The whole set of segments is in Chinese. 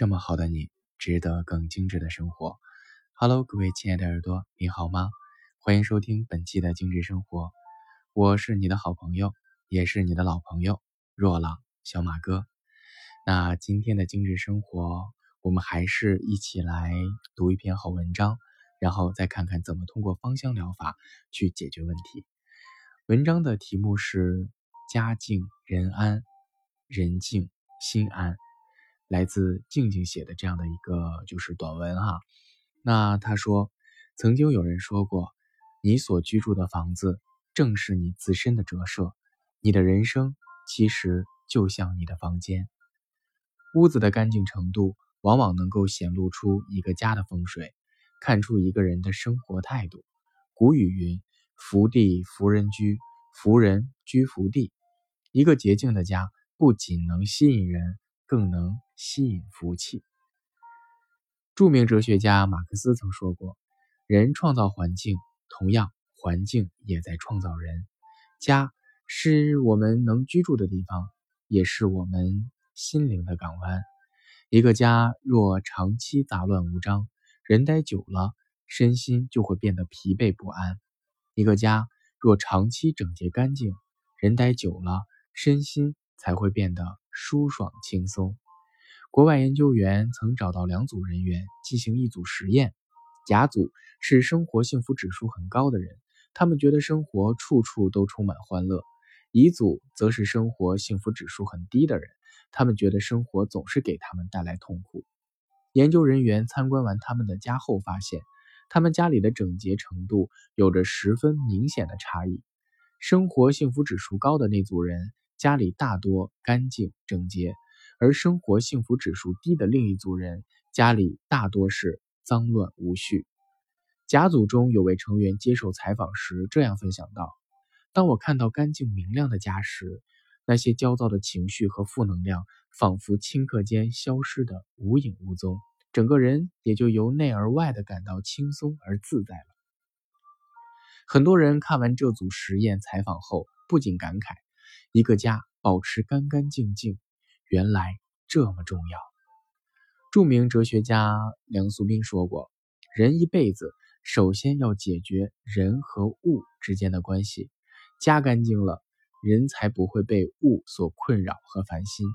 这么好的你，值得更精致的生活。Hello，各位亲爱的耳朵，你好吗？欢迎收听本期的精致生活，我是你的好朋友，也是你的老朋友若朗小马哥。那今天的精致生活，我们还是一起来读一篇好文章，然后再看看怎么通过芳香疗法去解决问题。文章的题目是“家静人安，人静心安”。来自静静写的这样的一个就是短文哈，那他说，曾经有人说过，你所居住的房子正是你自身的折射，你的人生其实就像你的房间，屋子的干净程度往往能够显露出一个家的风水，看出一个人的生活态度。古语云：“福地福人居，福人居福地。”一个洁净的家不仅能吸引人。更能吸引福气。著名哲学家马克思曾说过：“人创造环境，同样，环境也在创造人。家是我们能居住的地方，也是我们心灵的港湾。一个家若长期杂乱无章，人待久了，身心就会变得疲惫不安；一个家若长期整洁干净，人待久了，身心才会变得。”舒爽轻松。国外研究员曾找到两组人员进行一组实验，甲组是生活幸福指数很高的人，他们觉得生活处处都充满欢乐；乙组则是生活幸福指数很低的人，他们觉得生活总是给他们带来痛苦。研究人员参观完他们的家后发现，他们家里的整洁程度有着十分明显的差异。生活幸福指数高的那组人。家里大多干净整洁，而生活幸福指数低的另一组人家里大多是脏乱无序。甲组中有位成员接受采访时这样分享道：“当我看到干净明亮的家时，那些焦躁的情绪和负能量仿佛顷刻间消失得无影无踪，整个人也就由内而外的感到轻松而自在了。”很多人看完这组实验采访后，不禁感慨。一个家保持干干净净，原来这么重要。著名哲学家梁漱溟说过：“人一辈子首先要解决人和物之间的关系，家干净了，人才不会被物所困扰和烦心；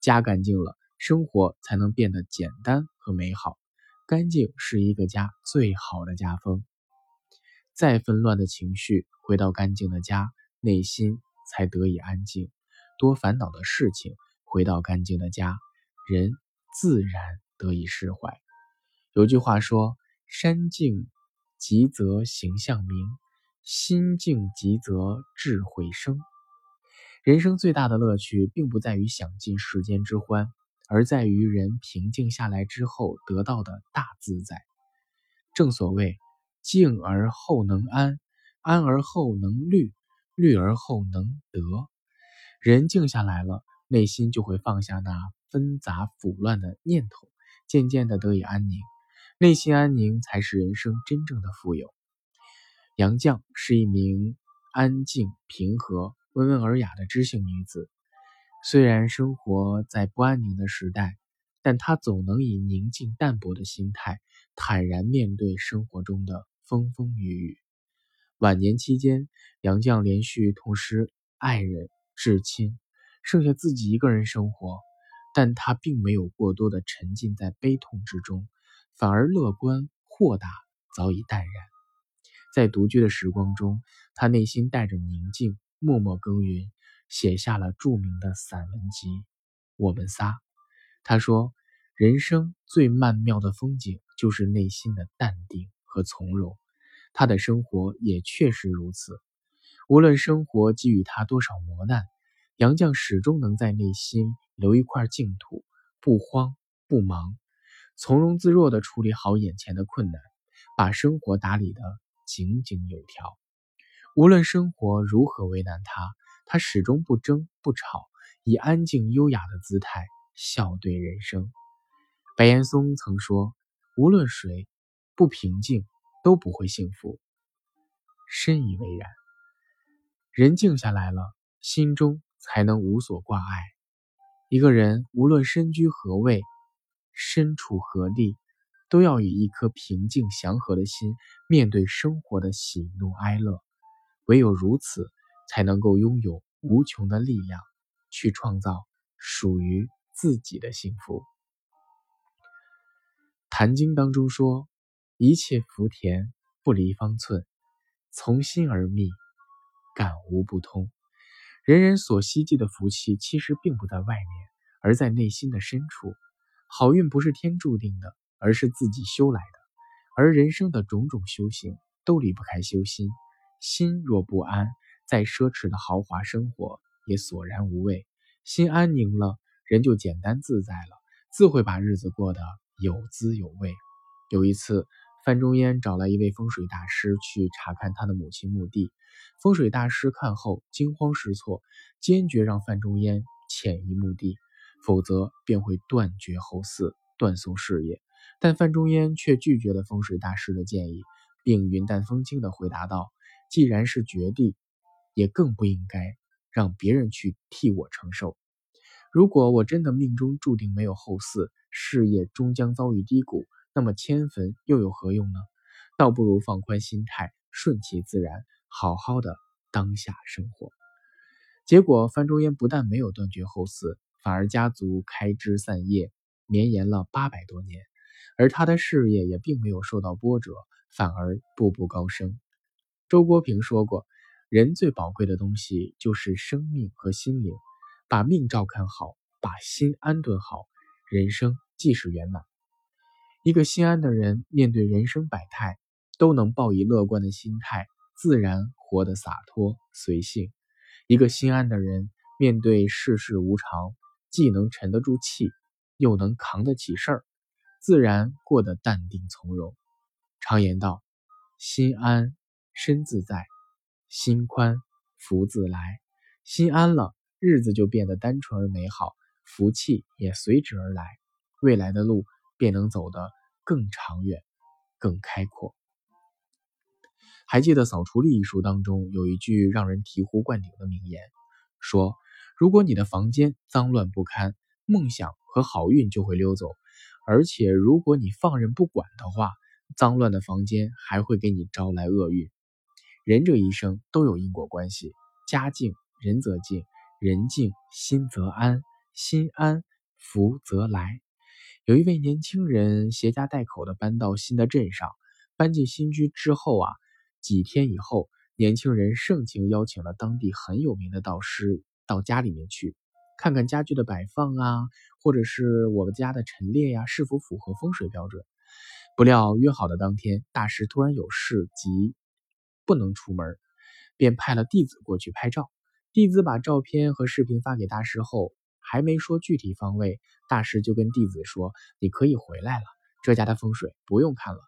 家干净了，生活才能变得简单和美好。干净是一个家最好的家风。再纷乱的情绪，回到干净的家，内心。”才得以安静，多烦恼的事情回到干净的家，人自然得以释怀。有句话说：“山静极则形象明，心静极则智慧生。”人生最大的乐趣，并不在于享尽世间之欢，而在于人平静下来之后得到的大自在。正所谓：“静而后能安，安而后能虑。”虑而后能得，人静下来了，内心就会放下那纷杂腐乱的念头，渐渐的得以安宁。内心安宁，才是人生真正的富有。杨绛是一名安静、平和、温文尔雅的知性女子。虽然生活在不安宁的时代，但她总能以宁静淡泊的心态，坦然面对生活中的风风雨雨。晚年期间，杨绛连续痛失爱人、至亲，剩下自己一个人生活。但他并没有过多的沉浸在悲痛之中，反而乐观豁达，早已淡然。在独居的时光中，他内心带着宁静，默默耕耘，写下了著名的散文集《我们仨》。他说：“人生最曼妙的风景，就是内心的淡定和从容。”他的生活也确实如此。无论生活给予他多少磨难，杨绛始终能在内心留一块净土，不慌不忙，从容自若地处理好眼前的困难，把生活打理得井井有条。无论生活如何为难他，他始终不争不吵，以安静优雅的姿态笑对人生。白岩松曾说：“无论谁不平静。”都不会幸福，深以为然。人静下来了，心中才能无所挂碍。一个人无论身居何位，身处何地，都要以一颗平静祥和的心面对生活的喜怒哀乐。唯有如此，才能够拥有无穷的力量，去创造属于自己的幸福。《坛经》当中说：“一切福田不离方寸，从心而觅，感无不通。”人人所希冀的福气，其实并不在外面，而在内心的深处。好运不是天注定的，而是自己修来的。而人生的种种修行，都离不开修心。心若不安，再奢侈的豪华生活也索然无味。心安宁了，人就简单自在了，自会把日子过得有滋有味。有一次，范仲淹找来一位风水大师去查看他的母亲墓地。风水大师看后惊慌失措，坚决让范仲淹迁移墓地，否则便会断绝后嗣，断送事业。但范仲淹却拒绝了风水大师的建议，并云淡风轻地回答道。既然是绝地，也更不应该让别人去替我承受。如果我真的命中注定没有后嗣，事业终将遭遇低谷，那么迁坟又有何用呢？倒不如放宽心态，顺其自然，好好的当下生活。结果，范仲淹不但没有断绝后嗣，反而家族开枝散叶，绵延了八百多年，而他的事业也并没有受到波折，反而步步高升。周国平说过：“人最宝贵的东西就是生命和心灵，把命照看好，把心安顿好，人生即是圆满。一个心安的人，面对人生百态，都能抱以乐观的心态，自然活得洒脱随性。一个心安的人，面对世事无常，既能沉得住气，又能扛得起事儿，自然过得淡定从容。常言道：心安。”身自在，心宽福自来。心安了，日子就变得单纯而美好，福气也随之而来，未来的路便能走得更长远、更开阔。还记得《扫除力》一书当中有一句让人醍醐灌顶的名言，说：“如果你的房间脏乱不堪，梦想和好运就会溜走；而且如果你放任不管的话，脏乱的房间还会给你招来厄运。”人这一生都有因果关系，家静人则静，人静心则安，心安福则来。有一位年轻人携家带口的搬到新的镇上，搬进新居之后啊，几天以后，年轻人盛情邀请了当地很有名的道师到家里面去，看看家具的摆放啊，或者是我们家的陈列呀，是否符合风水标准。不料约好的当天，大师突然有事急。不能出门，便派了弟子过去拍照。弟子把照片和视频发给大师后，还没说具体方位，大师就跟弟子说：“你可以回来了，这家的风水不用看了。”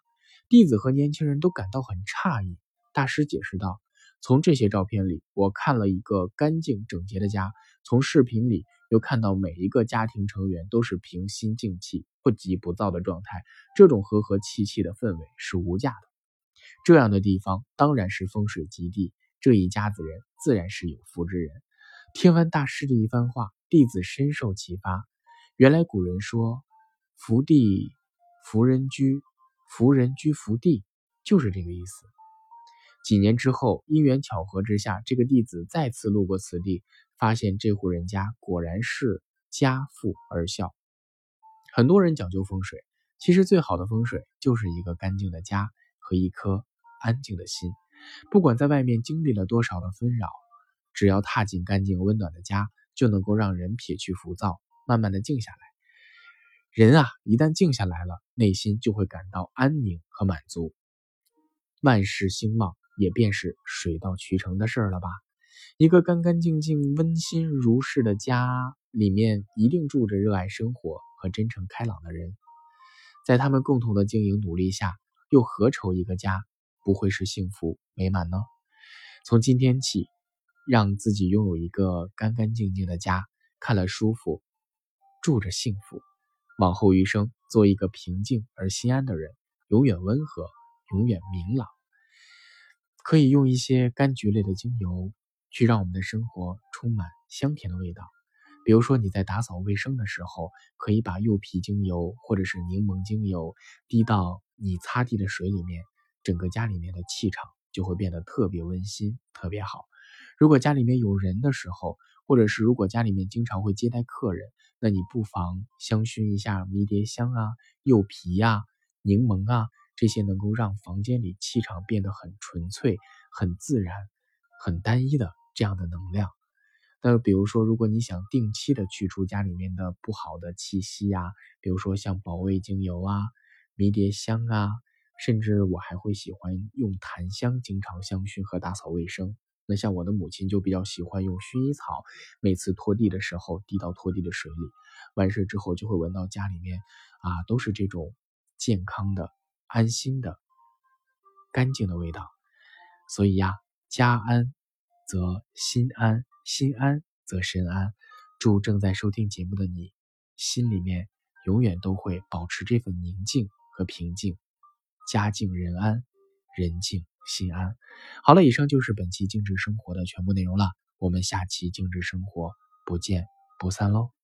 弟子和年轻人都感到很诧异。大师解释道：“从这些照片里，我看了一个干净整洁的家；从视频里又看到每一个家庭成员都是平心静气、不急不躁的状态。这种和和气气的氛围是无价的。”这样的地方当然是风水极地，这一家子人自然是有福之人。听完大师的一番话，弟子深受启发。原来古人说“福地福人居，福人居福地”，就是这个意思。几年之后，因缘巧合之下，这个弟子再次路过此地，发现这户人家果然是家富而孝。很多人讲究风水，其实最好的风水就是一个干净的家和一颗。安静的心，不管在外面经历了多少的纷扰，只要踏进干净温暖的家，就能够让人撇去浮躁，慢慢的静下来。人啊，一旦静下来了，内心就会感到安宁和满足，万事兴旺也便是水到渠成的事了吧？一个干干净净、温馨如是的家，里面一定住着热爱生活和真诚开朗的人，在他们共同的经营努力下，又何愁一个家？不会是幸福美满呢？从今天起，让自己拥有一个干干净净的家，看了舒服，住着幸福。往后余生，做一个平静而心安的人，永远温和，永远明朗。可以用一些柑橘类的精油，去让我们的生活充满香甜的味道。比如说你在打扫卫生的时候，可以把柚皮精油或者是柠檬精油滴到你擦地的水里面，整个家里面的气场就会变得特别温馨，特别好。如果家里面有人的时候，或者是如果家里面经常会接待客人，那你不妨香薰一下迷迭香啊、柚皮呀、柠檬啊，这些能够让房间里气场变得很纯粹、很自然、很单一的这样的能量。那比如说，如果你想定期的去除家里面的不好的气息呀，比如说像保味精油啊、迷迭香啊，甚至我还会喜欢用檀香经常香薰和打扫卫生。那像我的母亲就比较喜欢用薰衣草，每次拖地的时候滴到拖地的水里，完事之后就会闻到家里面啊都是这种健康的、安心的、干净的味道。所以呀，家安则心安。心安则身安，祝正在收听节目的你，心里面永远都会保持这份宁静和平静，家静人安，人静心安。好了，以上就是本期静止生活的全部内容了，我们下期静止生活不见不散喽。